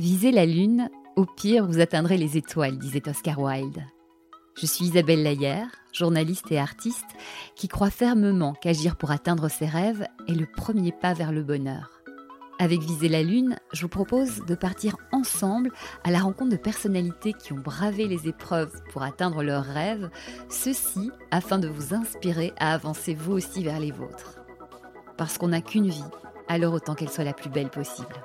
Visez la lune, au pire vous atteindrez les étoiles, disait Oscar Wilde. Je suis Isabelle Laillère, journaliste et artiste, qui croit fermement qu'agir pour atteindre ses rêves est le premier pas vers le bonheur. Avec Viser la Lune, je vous propose de partir ensemble à la rencontre de personnalités qui ont bravé les épreuves pour atteindre leurs rêves, ceci afin de vous inspirer à avancer vous aussi vers les vôtres. Parce qu'on n'a qu'une vie, alors autant qu'elle soit la plus belle possible.